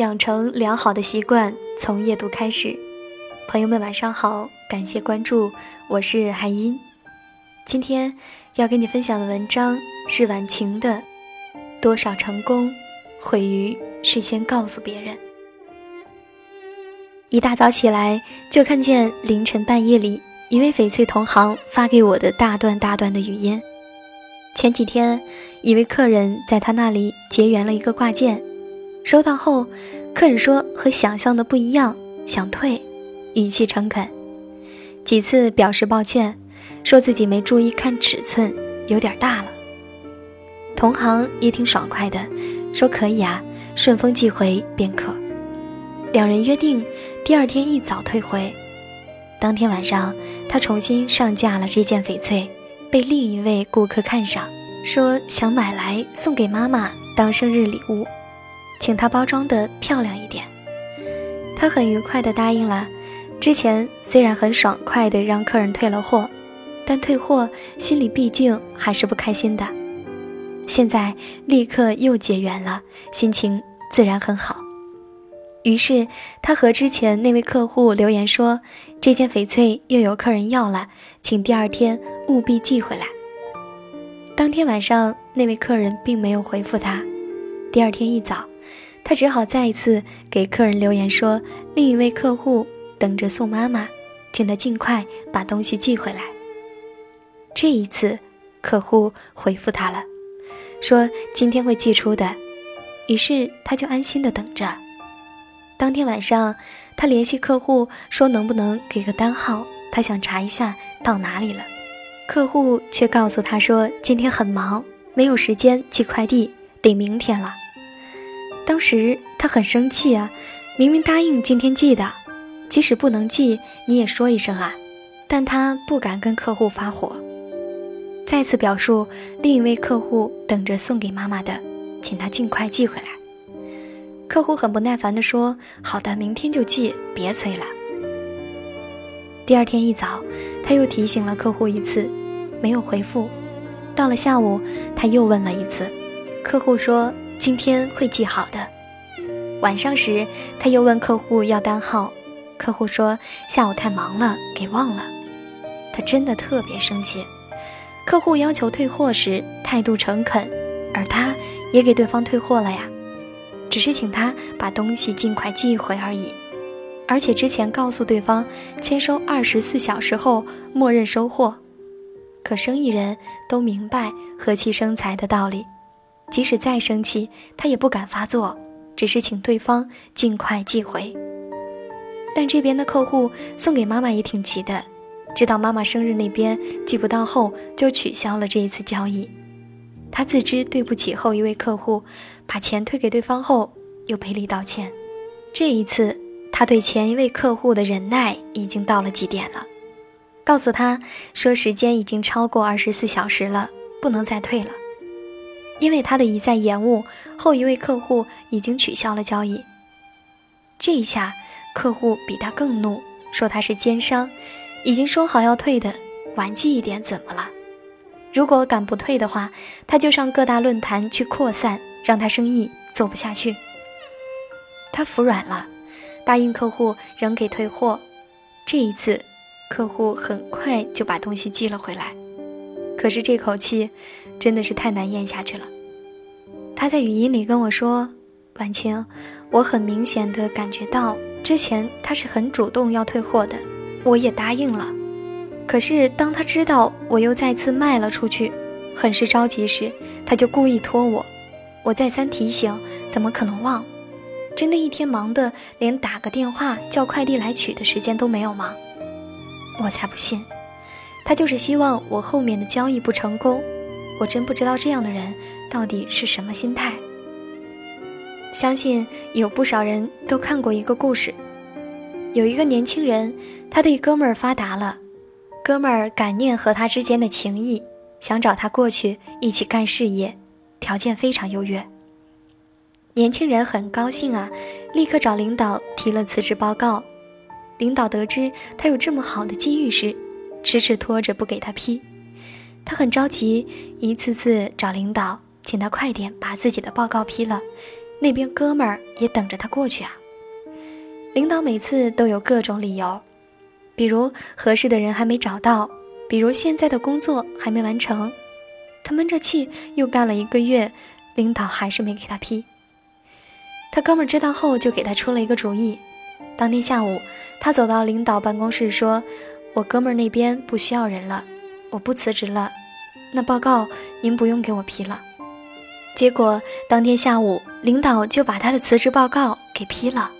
养成良好的习惯，从阅读开始。朋友们，晚上好，感谢关注，我是海音。今天要跟你分享的文章是晚晴的《多少成功毁于事先告诉别人》。一大早起来，就看见凌晨半夜里一位翡翠同行发给我的大段大段的语音。前几天，一位客人在他那里结缘了一个挂件，收到后，客人说和想象的不一样，想退，语气诚恳，几次表示抱歉，说自己没注意看尺寸，有点大了。同行也挺爽快的，说可以啊，顺丰寄回便可。两人约定第二天一早退回。当天晚上，他重新上架了这件翡翠，被另一位顾客看上，说想买来送给妈妈当生日礼物，请她包装的漂亮一点。他很愉快地答应了。之前虽然很爽快地让客人退了货，但退货心里毕竟还是不开心的。现在立刻又结缘了，心情自然很好。于是，他和之前那位客户留言说：“这件翡翠又有客人要了，请第二天务必寄回来。”当天晚上，那位客人并没有回复他。第二天一早，他只好再一次给客人留言说：“另一位客户等着送妈妈，请他尽快把东西寄回来。”这一次，客户回复他了，说今天会寄出的。于是，他就安心的等着。当天晚上，他联系客户说能不能给个单号，他想查一下到哪里了。客户却告诉他说今天很忙，没有时间寄快递，得明天了。当时他很生气啊，明明答应今天寄的，即使不能寄你也说一声啊。但他不敢跟客户发火，再次表述另一位客户等着送给妈妈的，请他尽快寄回来。客户很不耐烦地说：“好的，明天就寄，别催了。”第二天一早，他又提醒了客户一次，没有回复。到了下午，他又问了一次，客户说：“今天会寄好的。”晚上时，他又问客户要单号，客户说：“下午太忙了，给忘了。”他真的特别生气。客户要求退货时态度诚恳，而他也给对方退货了呀。只是请他把东西尽快寄回而已，而且之前告诉对方签收二十四小时后默认收货。可生意人都明白和气生财的道理，即使再生气，他也不敢发作，只是请对方尽快寄回。但这边的客户送给妈妈也挺急的，知道妈妈生日那边寄不到后，就取消了这一次交易。他自知对不起后一位客户，把钱退给对方后，又赔礼道歉。这一次，他对前一位客户的忍耐已经到了极点了，告诉他说时间已经超过二十四小时了，不能再退了。因为他的一再延误，后一位客户已经取消了交易。这一下，客户比他更怒，说他是奸商，已经说好要退的，晚寄一点怎么了？如果敢不退的话，他就上各大论坛去扩散，让他生意做不下去。他服软了，答应客户仍给退货。这一次，客户很快就把东西寄了回来。可是这口气真的是太难咽下去了。他在语音里跟我说：“婉清，我很明显的感觉到，之前他是很主动要退货的，我也答应了。”可是，当他知道我又再次卖了出去，很是着急时，他就故意拖我。我再三提醒，怎么可能忘？真的一天忙得连打个电话叫快递来取的时间都没有吗？我才不信，他就是希望我后面的交易不成功。我真不知道这样的人到底是什么心态。相信有不少人都看过一个故事，有一个年轻人，他的一哥们儿发达了。哥们儿感念和他之间的情谊，想找他过去一起干事业，条件非常优越。年轻人很高兴啊，立刻找领导提了辞职报告。领导得知他有这么好的机遇时，迟迟拖着不给他批。他很着急，一次次找领导，请他快点把自己的报告批了，那边哥们儿也等着他过去啊。领导每次都有各种理由，比如合适的人还没找到，比如现在的工作还没完成。他闷着气又干了一个月，领导还是没给他批。他哥们知道后就给他出了一个主意。当天下午，他走到领导办公室说：“我哥们儿那边不需要人了，我不辞职了。那报告您不用给我批了。”结果当天下午，领导就把他的辞职报告给批了。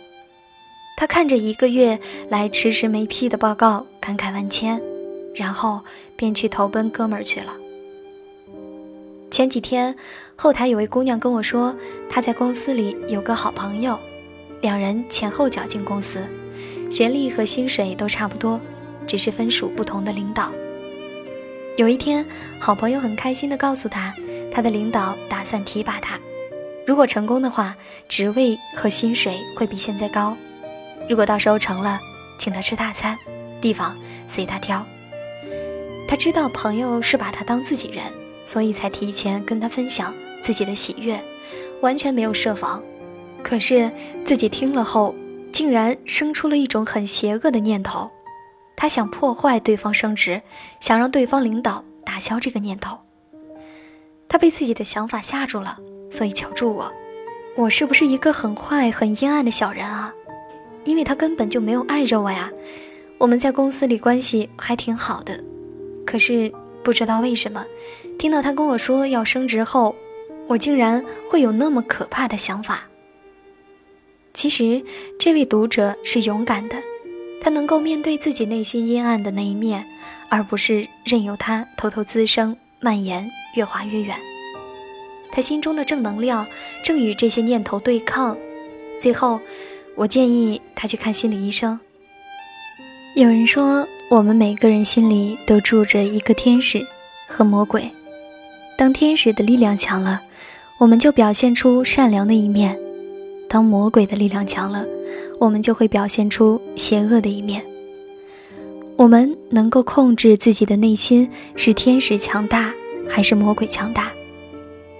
他看着一个月来迟迟没批的报告，感慨万千，然后便去投奔哥们儿去了。前几天，后台有位姑娘跟我说，她在公司里有个好朋友，两人前后脚进公司，学历和薪水都差不多，只是分属不同的领导。有一天，好朋友很开心地告诉他，他的领导打算提拔他，如果成功的话，职位和薪水会比现在高。如果到时候成了，请他吃大餐，地方随他挑。他知道朋友是把他当自己人。所以才提前跟他分享自己的喜悦，完全没有设防。可是自己听了后，竟然生出了一种很邪恶的念头，他想破坏对方升职，想让对方领导打消这个念头。他被自己的想法吓住了，所以求助我。我是不是一个很坏、很阴暗的小人啊？因为他根本就没有爱着我呀。我们在公司里关系还挺好的，可是不知道为什么。听到他跟我说要升职后，我竟然会有那么可怕的想法。其实，这位读者是勇敢的，他能够面对自己内心阴暗的那一面，而不是任由它偷偷滋生、蔓延、越滑越远。他心中的正能量正与这些念头对抗。最后，我建议他去看心理医生。有人说，我们每个人心里都住着一个天使和魔鬼。当天使的力量强了，我们就表现出善良的一面；当魔鬼的力量强了，我们就会表现出邪恶的一面。我们能够控制自己的内心是天使强大还是魔鬼强大，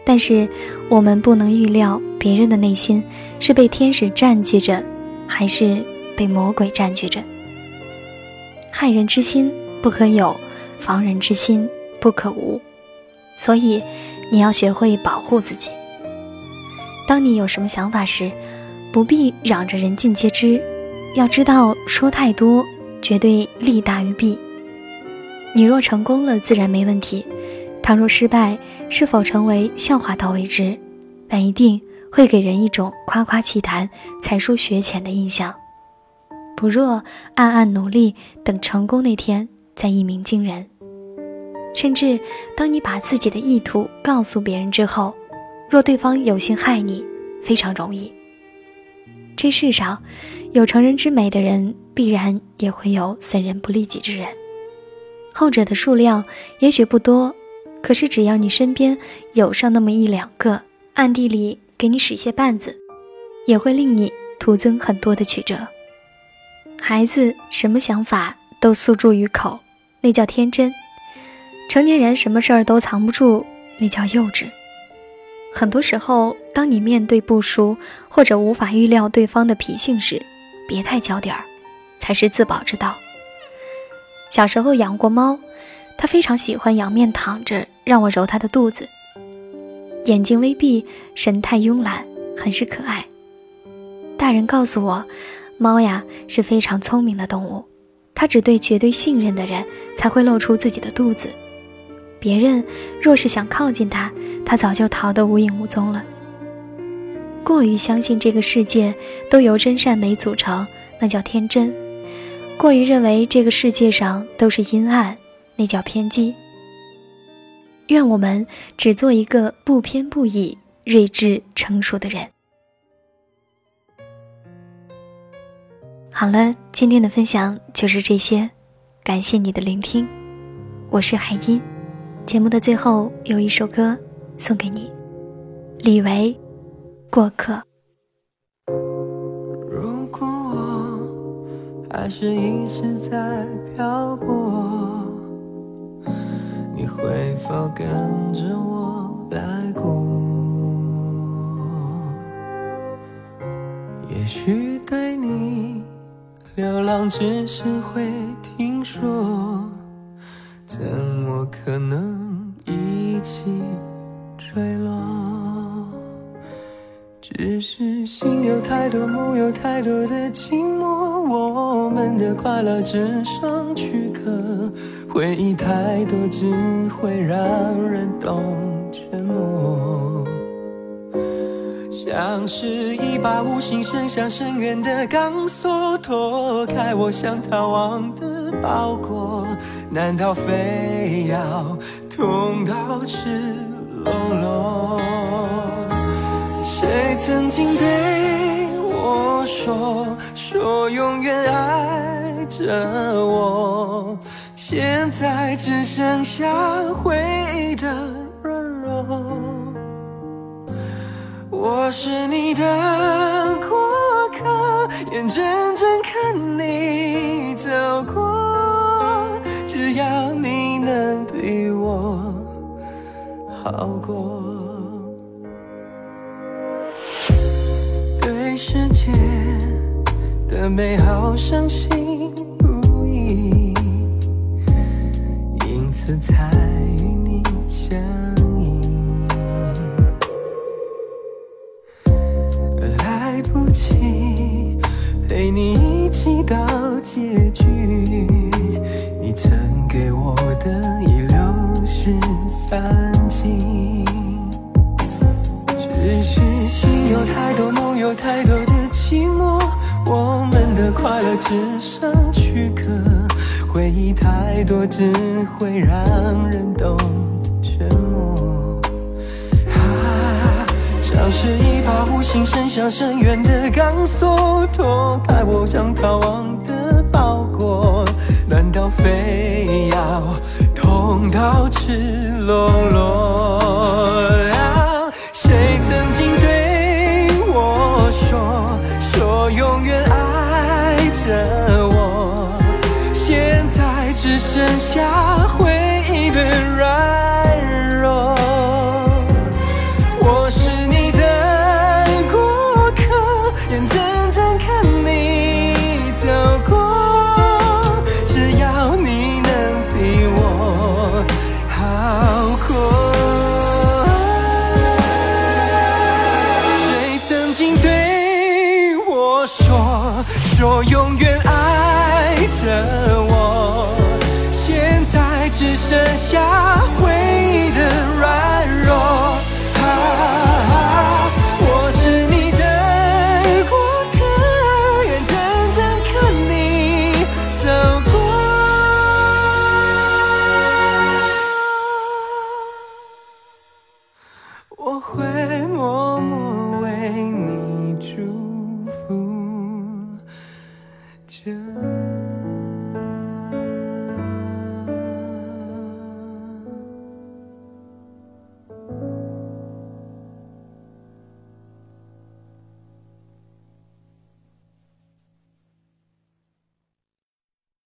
但是我们不能预料别人的内心是被天使占据着，还是被魔鬼占据着。害人之心不可有，防人之心不可无。所以，你要学会保护自己。当你有什么想法时，不必嚷着人尽皆知。要知道，说太多绝对利大于弊。你若成功了，自然没问题；倘若失败，是否成为笑话倒未知，但一定会给人一种夸夸其谈、才疏学浅的印象。不若暗暗努力，等成功那天再一鸣惊人。甚至，当你把自己的意图告诉别人之后，若对方有心害你，非常容易。这世上，有成人之美的人，必然也会有损人不利己之人。后者的数量也许不多，可是只要你身边有上那么一两个，暗地里给你使些绊子，也会令你徒增很多的曲折。孩子什么想法都诉诸于口，那叫天真。成年人什么事儿都藏不住，那叫幼稚。很多时候，当你面对不熟或者无法预料对方的脾性时，别太焦点儿，才是自保之道。小时候养过猫，它非常喜欢仰面躺着，让我揉它的肚子，眼睛微闭，神态慵懒，很是可爱。大人告诉我，猫呀是非常聪明的动物，它只对绝对信任的人才会露出自己的肚子。别人若是想靠近他，他早就逃得无影无踪了。过于相信这个世界都由真善美组成，那叫天真；过于认为这个世界上都是阴暗，那叫偏激。愿我们只做一个不偏不倚、睿智成熟的人。好了，今天的分享就是这些，感谢你的聆听，我是海音。节目的最后有一首歌送给你，李维《过客》。如果我还是一直在漂泊，你会否跟着我来过？也许对你流浪只是会听说，怎么可能一起坠落？只是心有太多，梦有太多的寂寞，我们的快乐只剩躯壳，回忆太多只会让人懂沉默。像是一把无形伸向深渊的钢索，脱开我想逃亡的包裹，难道非要痛到赤裸裸？谁曾经对我说，说永远爱着我，现在只剩下回忆的软弱。我是你的过客，眼睁过。对世界的美好相信不疑，因此才与你相依。来不及。陪你一起到结局，你曾给我的已流失散快乐只剩躯壳，回忆太多只会让人动沉默。啊像是一把无形伸向深渊的钢索，脱开我想逃亡的包裹，难道非要痛到赤裸裸？啊谁曾经对我说，说永远剩下回忆的软弱。我是你的过客，眼睁睁看你走过，只要你能比我好过。谁曾经对我说，说永远剩下回忆的软弱。啊我是你的过客眼睁睁看你走过。我会默默为你祝